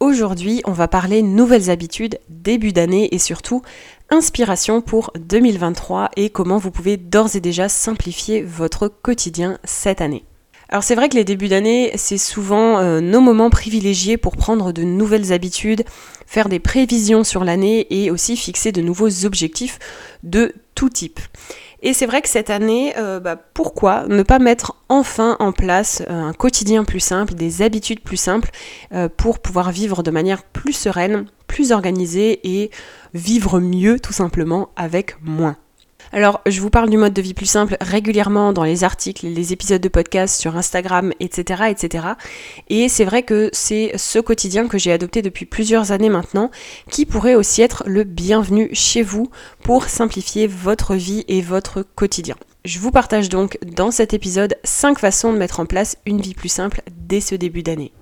Aujourd'hui, on va parler nouvelles habitudes, début d'année et surtout inspiration pour 2023 et comment vous pouvez d'ores et déjà simplifier votre quotidien cette année. Alors c'est vrai que les débuts d'année, c'est souvent euh, nos moments privilégiés pour prendre de nouvelles habitudes, faire des prévisions sur l'année et aussi fixer de nouveaux objectifs de tout type. Et c'est vrai que cette année, euh, bah, pourquoi ne pas mettre enfin en place euh, un quotidien plus simple, des habitudes plus simples euh, pour pouvoir vivre de manière plus sereine, plus organisée et vivre mieux tout simplement avec moins? Alors, je vous parle du mode de vie plus simple régulièrement dans les articles, les épisodes de podcast sur Instagram, etc. etc. Et c'est vrai que c'est ce quotidien que j'ai adopté depuis plusieurs années maintenant qui pourrait aussi être le bienvenu chez vous pour simplifier votre vie et votre quotidien. Je vous partage donc dans cet épisode 5 façons de mettre en place une vie plus simple dès ce début d'année.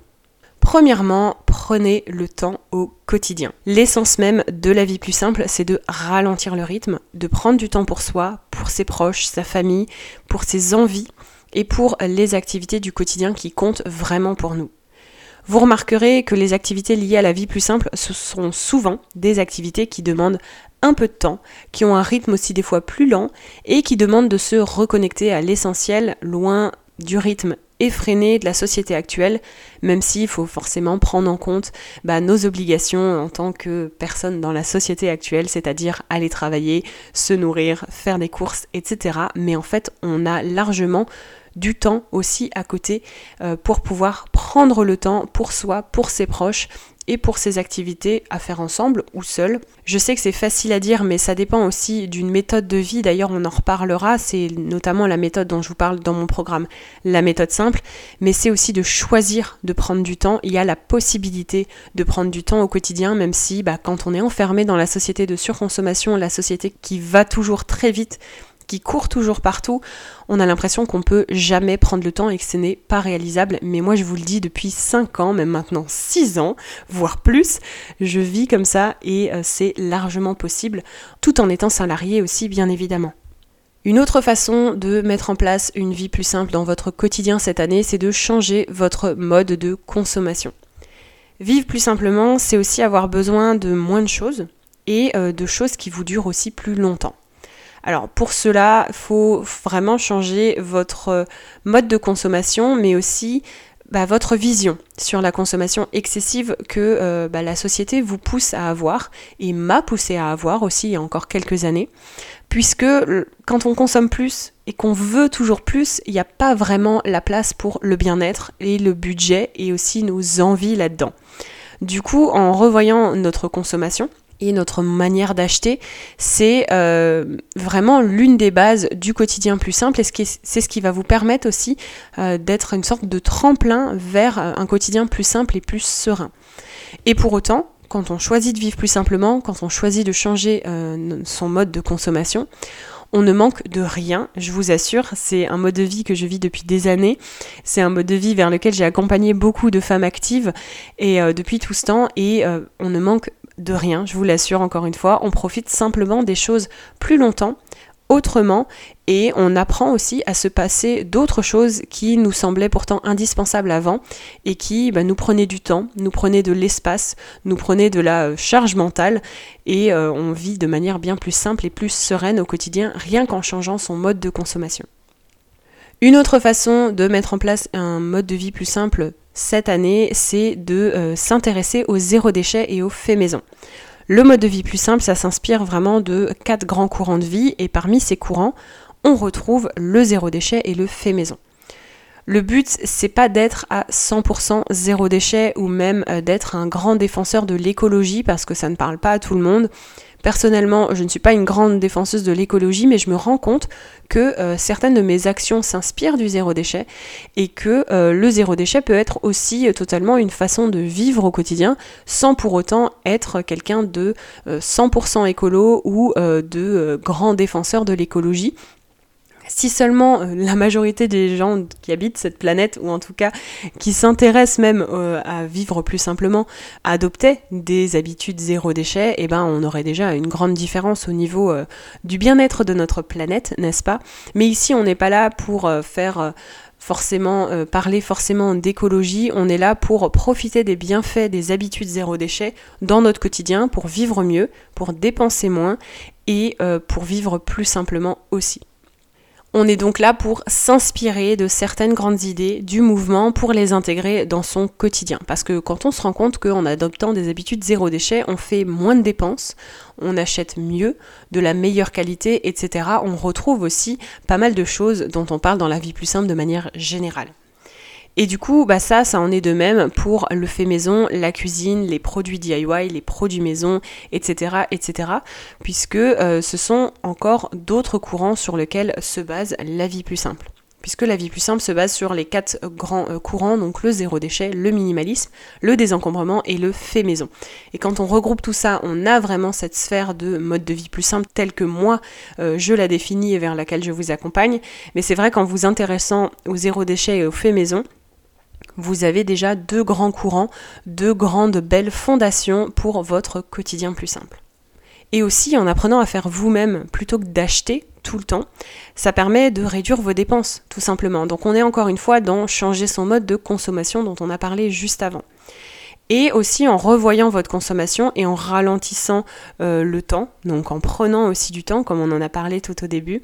Premièrement, prenez le temps au quotidien. L'essence même de la vie plus simple, c'est de ralentir le rythme, de prendre du temps pour soi, pour ses proches, sa famille, pour ses envies et pour les activités du quotidien qui comptent vraiment pour nous. Vous remarquerez que les activités liées à la vie plus simple, ce sont souvent des activités qui demandent un peu de temps, qui ont un rythme aussi des fois plus lent et qui demandent de se reconnecter à l'essentiel, loin du rythme effréné de la société actuelle, même s'il faut forcément prendre en compte bah, nos obligations en tant que personne dans la société actuelle, c'est-à-dire aller travailler, se nourrir, faire des courses, etc. Mais en fait, on a largement du temps aussi à côté euh, pour pouvoir prendre le temps pour soi, pour ses proches et pour ses activités à faire ensemble ou seul. Je sais que c'est facile à dire, mais ça dépend aussi d'une méthode de vie. D'ailleurs, on en reparlera. C'est notamment la méthode dont je vous parle dans mon programme, la méthode simple. Mais c'est aussi de choisir de prendre du temps. Il y a la possibilité de prendre du temps au quotidien, même si bah, quand on est enfermé dans la société de surconsommation, la société qui va toujours très vite, qui court toujours partout, on a l'impression qu'on peut jamais prendre le temps et que ce n'est pas réalisable. Mais moi, je vous le dis depuis 5 ans, même maintenant 6 ans, voire plus, je vis comme ça et euh, c'est largement possible, tout en étant salarié aussi, bien évidemment. Une autre façon de mettre en place une vie plus simple dans votre quotidien cette année, c'est de changer votre mode de consommation. Vivre plus simplement, c'est aussi avoir besoin de moins de choses et euh, de choses qui vous durent aussi plus longtemps. Alors pour cela, il faut vraiment changer votre euh, mode de consommation, mais aussi bah, votre vision sur la consommation excessive que euh, bah, la société vous pousse à avoir et m'a poussé à avoir aussi il y a encore quelques années, puisque quand on consomme plus et qu'on veut toujours plus, il n'y a pas vraiment la place pour le bien-être et le budget et aussi nos envies là-dedans. Du coup, en revoyant notre consommation, et notre manière d'acheter, c'est euh, vraiment l'une des bases du quotidien plus simple et c'est ce qui va vous permettre aussi euh, d'être une sorte de tremplin vers euh, un quotidien plus simple et plus serein. Et pour autant, quand on choisit de vivre plus simplement, quand on choisit de changer son mode de consommation, on ne manque de rien, je vous assure. C'est un mode de vie que je vis depuis des années. C'est un mode de vie vers lequel j'ai accompagné beaucoup de femmes actives et depuis tout ce temps. Et on ne manque de rien, je vous l'assure encore une fois. On profite simplement des choses plus longtemps, autrement, et on apprend aussi à se passer d'autres choses qui nous semblaient pourtant indispensables avant et qui bah, nous prenaient du temps, nous prenaient de l'espace, nous prenaient de la euh, charge mentale, et euh, on vit de manière bien plus simple et plus sereine au quotidien, rien qu'en changeant son mode de consommation. Une autre façon de mettre en place un mode de vie plus simple cette année, c'est de euh, s'intéresser au zéro déchet et au fait maison. Le mode de vie plus simple, ça s'inspire vraiment de quatre grands courants de vie et parmi ces courants, on retrouve le zéro déchet et le fait maison. Le but, c'est pas d'être à 100% zéro déchet ou même euh, d'être un grand défenseur de l'écologie parce que ça ne parle pas à tout le monde. Personnellement, je ne suis pas une grande défenseuse de l'écologie, mais je me rends compte que euh, certaines de mes actions s'inspirent du zéro déchet et que euh, le zéro déchet peut être aussi totalement une façon de vivre au quotidien sans pour autant être quelqu'un de 100% écolo ou de grand défenseur de l'écologie si seulement euh, la majorité des gens qui habitent cette planète, ou en tout cas qui s'intéressent même euh, à vivre plus simplement, adoptaient des habitudes zéro déchet, eh ben on aurait déjà une grande différence au niveau euh, du bien-être de notre planète, n'est-ce pas? Mais ici, on n'est pas là pour faire forcément parler forcément d'écologie, on est là pour profiter des bienfaits des habitudes zéro déchet dans notre quotidien, pour vivre mieux, pour dépenser moins et pour vivre plus simplement aussi. On est donc là pour s'inspirer de certaines grandes idées du mouvement pour les intégrer dans son quotidien. Parce que quand on se rend compte qu'en adoptant des habitudes zéro déchet, on fait moins de dépenses, on achète mieux, de la meilleure qualité, etc., on retrouve aussi pas mal de choses dont on parle dans la vie plus simple de manière générale. Et du coup, bah ça, ça en est de même pour le fait maison, la cuisine, les produits DIY, les produits maison, etc., etc. Puisque euh, ce sont encore d'autres courants sur lesquels se base la vie plus simple puisque la vie plus simple se base sur les quatre grands euh, courants, donc le zéro déchet, le minimalisme, le désencombrement et le fait maison. Et quand on regroupe tout ça, on a vraiment cette sphère de mode de vie plus simple telle que moi euh, je la définis et vers laquelle je vous accompagne. Mais c'est vrai qu'en vous intéressant au zéro déchet et au fait maison, vous avez déjà deux grands courants, deux grandes belles fondations pour votre quotidien plus simple. Et aussi en apprenant à faire vous-même plutôt que d'acheter tout le temps, ça permet de réduire vos dépenses tout simplement. Donc on est encore une fois dans changer son mode de consommation dont on a parlé juste avant et aussi en revoyant votre consommation et en ralentissant euh, le temps, donc en prenant aussi du temps, comme on en a parlé tout au début,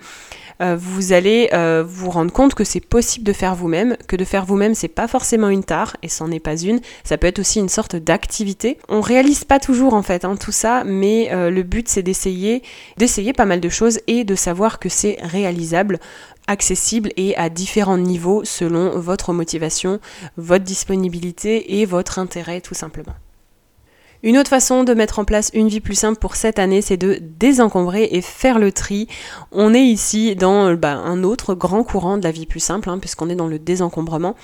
euh, vous allez euh, vous rendre compte que c'est possible de faire vous-même, que de faire vous-même c'est pas forcément une tare et c'en est pas une, ça peut être aussi une sorte d'activité. On réalise pas toujours en fait hein, tout ça, mais le but c'est d'essayer, d'essayer pas mal de choses et de savoir que c'est réalisable accessible et à différents niveaux selon votre motivation, votre disponibilité et votre intérêt tout simplement. Une autre façon de mettre en place une vie plus simple pour cette année, c'est de désencombrer et faire le tri. On est ici dans bah, un autre grand courant de la vie plus simple, hein, puisqu'on est dans le désencombrement.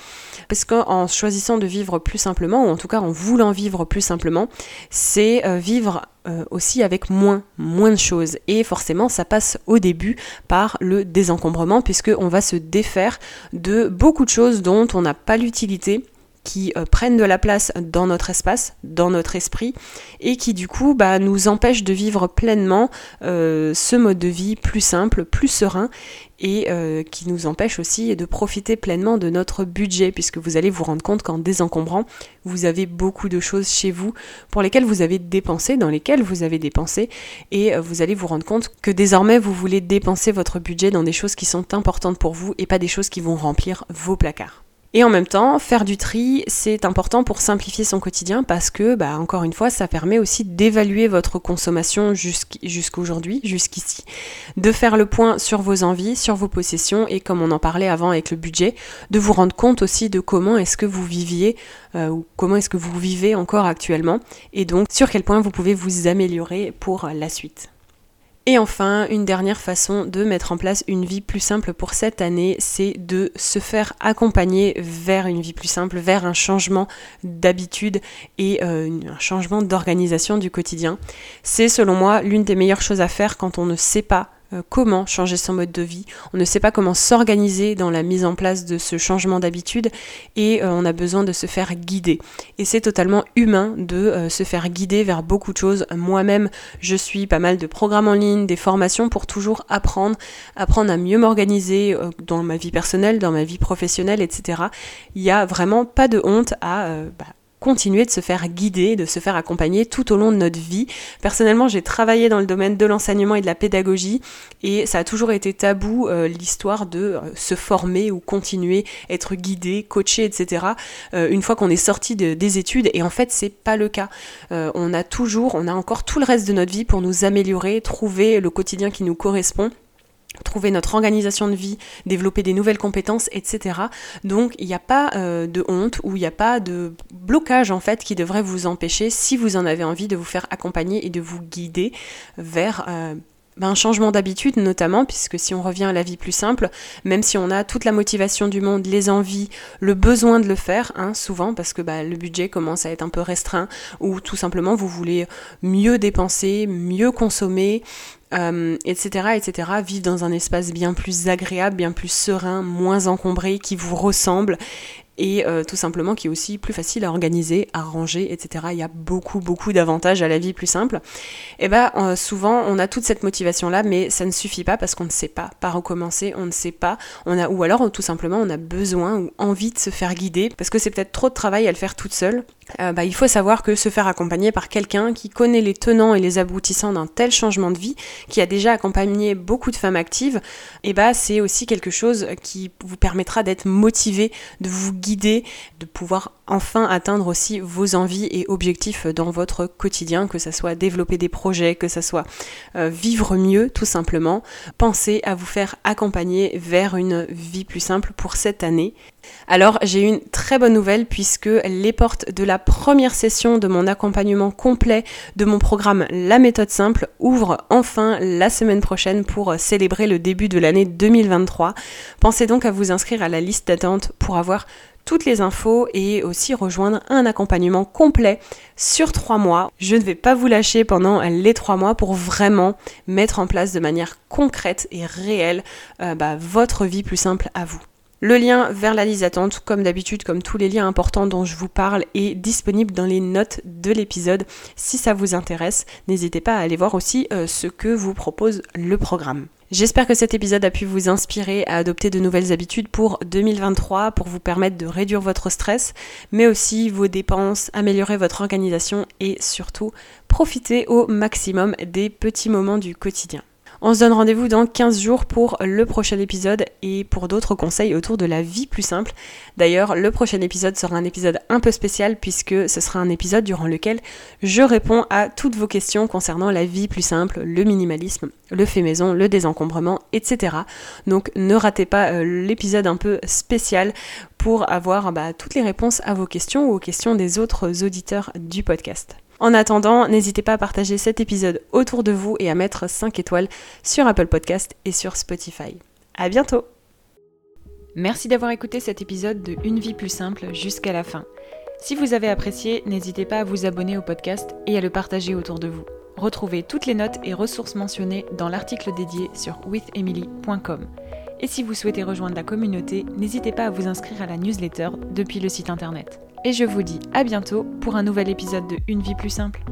Parce qu'en choisissant de vivre plus simplement, ou en tout cas en voulant vivre plus simplement, c'est euh, vivre euh, aussi avec moins, moins de choses. Et forcément, ça passe au début par le désencombrement, puisqu'on va se défaire de beaucoup de choses dont on n'a pas l'utilité qui euh, prennent de la place dans notre espace, dans notre esprit, et qui du coup bah, nous empêchent de vivre pleinement euh, ce mode de vie plus simple, plus serein, et euh, qui nous empêche aussi de profiter pleinement de notre budget, puisque vous allez vous rendre compte qu'en désencombrant, vous avez beaucoup de choses chez vous pour lesquelles vous avez dépensé, dans lesquelles vous avez dépensé, et vous allez vous rendre compte que désormais vous voulez dépenser votre budget dans des choses qui sont importantes pour vous et pas des choses qui vont remplir vos placards. Et en même temps, faire du tri, c'est important pour simplifier son quotidien parce que, bah, encore une fois, ça permet aussi d'évaluer votre consommation jusqu'aujourd'hui, jusqu'ici, de faire le point sur vos envies, sur vos possessions et comme on en parlait avant avec le budget, de vous rendre compte aussi de comment est-ce que vous viviez euh, ou comment est-ce que vous vivez encore actuellement et donc sur quel point vous pouvez vous améliorer pour la suite. Et enfin, une dernière façon de mettre en place une vie plus simple pour cette année, c'est de se faire accompagner vers une vie plus simple, vers un changement d'habitude et euh, un changement d'organisation du quotidien. C'est selon moi l'une des meilleures choses à faire quand on ne sait pas comment changer son mode de vie, on ne sait pas comment s'organiser dans la mise en place de ce changement d'habitude et euh, on a besoin de se faire guider. Et c'est totalement humain de euh, se faire guider vers beaucoup de choses. Moi-même, je suis pas mal de programmes en ligne, des formations pour toujours apprendre, apprendre à mieux m'organiser dans ma vie personnelle, dans ma vie professionnelle, etc. Il n'y a vraiment pas de honte à bah, continuer de se faire guider, de se faire accompagner tout au long de notre vie. Personnellement, j'ai travaillé dans le domaine de l'enseignement et de la pédagogie et ça a toujours été tabou euh, l'histoire de euh, se former ou continuer, être guidé, coaché, etc. Euh, une fois qu'on est sorti des études et en fait c'est pas le cas. on a toujours, on a encore tout le reste de notre vie pour nous améliorer, trouver le quotidien qui nous correspond trouver notre organisation de vie, développer des nouvelles compétences, etc. Donc il n'y a pas euh, de honte ou il n'y a pas de blocage en fait qui devrait vous empêcher, si vous en avez envie, de vous faire accompagner et de vous guider vers euh, ben, un changement d'habitude notamment, puisque si on revient à la vie plus simple, même si on a toute la motivation du monde, les envies, le besoin de le faire, hein, souvent parce que bah, le budget commence à être un peu restreint, ou tout simplement vous voulez mieux dépenser, mieux consommer, euh, etc., etc., vivre dans un espace bien plus agréable, bien plus serein, moins encombré, qui vous ressemble et euh, tout simplement qui est aussi plus facile à organiser, à ranger, etc. Il y a beaucoup, beaucoup d'avantages à la vie plus simple. Et eh bien euh, souvent on a toute cette motivation là, mais ça ne suffit pas parce qu'on ne sait pas par où commencer, on ne sait pas, on a, ou alors tout simplement on a besoin ou envie de se faire guider parce que c'est peut-être trop de travail à le faire toute seule. Euh, bah, il faut savoir que se faire accompagner par quelqu'un qui connaît les tenants et les aboutissants d'un tel changement de vie, qui a déjà accompagné beaucoup de femmes actives, et eh bah, c'est aussi quelque chose qui vous permettra d'être motivé, de vous guider, de pouvoir enfin atteindre aussi vos envies et objectifs dans votre quotidien, que ce soit développer des projets, que ce soit euh, vivre mieux tout simplement. Pensez à vous faire accompagner vers une vie plus simple pour cette année. Alors j'ai une très bonne nouvelle puisque les portes de la première session de mon accompagnement complet de mon programme La méthode simple ouvrent enfin la semaine prochaine pour célébrer le début de l'année 2023. Pensez donc à vous inscrire à la liste d'attente pour avoir toutes les infos et aussi rejoindre un accompagnement complet sur trois mois. Je ne vais pas vous lâcher pendant les trois mois pour vraiment mettre en place de manière concrète et réelle euh, bah, votre vie plus simple à vous. Le lien vers la liste d'attente, comme d'habitude, comme tous les liens importants dont je vous parle, est disponible dans les notes de l'épisode. Si ça vous intéresse, n'hésitez pas à aller voir aussi euh, ce que vous propose le programme. J'espère que cet épisode a pu vous inspirer à adopter de nouvelles habitudes pour 2023 pour vous permettre de réduire votre stress, mais aussi vos dépenses, améliorer votre organisation et surtout profiter au maximum des petits moments du quotidien. On se donne rendez-vous dans 15 jours pour le prochain épisode et pour d'autres conseils autour de la vie plus simple. D'ailleurs, le prochain épisode sera un épisode un peu spécial puisque ce sera un épisode durant lequel je réponds à toutes vos questions concernant la vie plus simple, le minimalisme, le fait maison, le désencombrement, etc. Donc ne ratez pas euh, l'épisode un peu spécial pour avoir bah, toutes les réponses à vos questions ou aux questions des autres auditeurs du podcast. En attendant, n'hésitez pas à partager cet épisode autour de vous et à mettre 5 étoiles sur Apple Podcast et sur Spotify. À bientôt Merci d'avoir écouté cet épisode de Une vie plus simple jusqu'à la fin. Si vous avez apprécié, n'hésitez pas à vous abonner au podcast et à le partager autour de vous. Retrouvez toutes les notes et ressources mentionnées dans l'article dédié sur withemily.com. Et si vous souhaitez rejoindre la communauté, n'hésitez pas à vous inscrire à la newsletter depuis le site internet. Et je vous dis à bientôt pour un nouvel épisode de Une vie plus simple.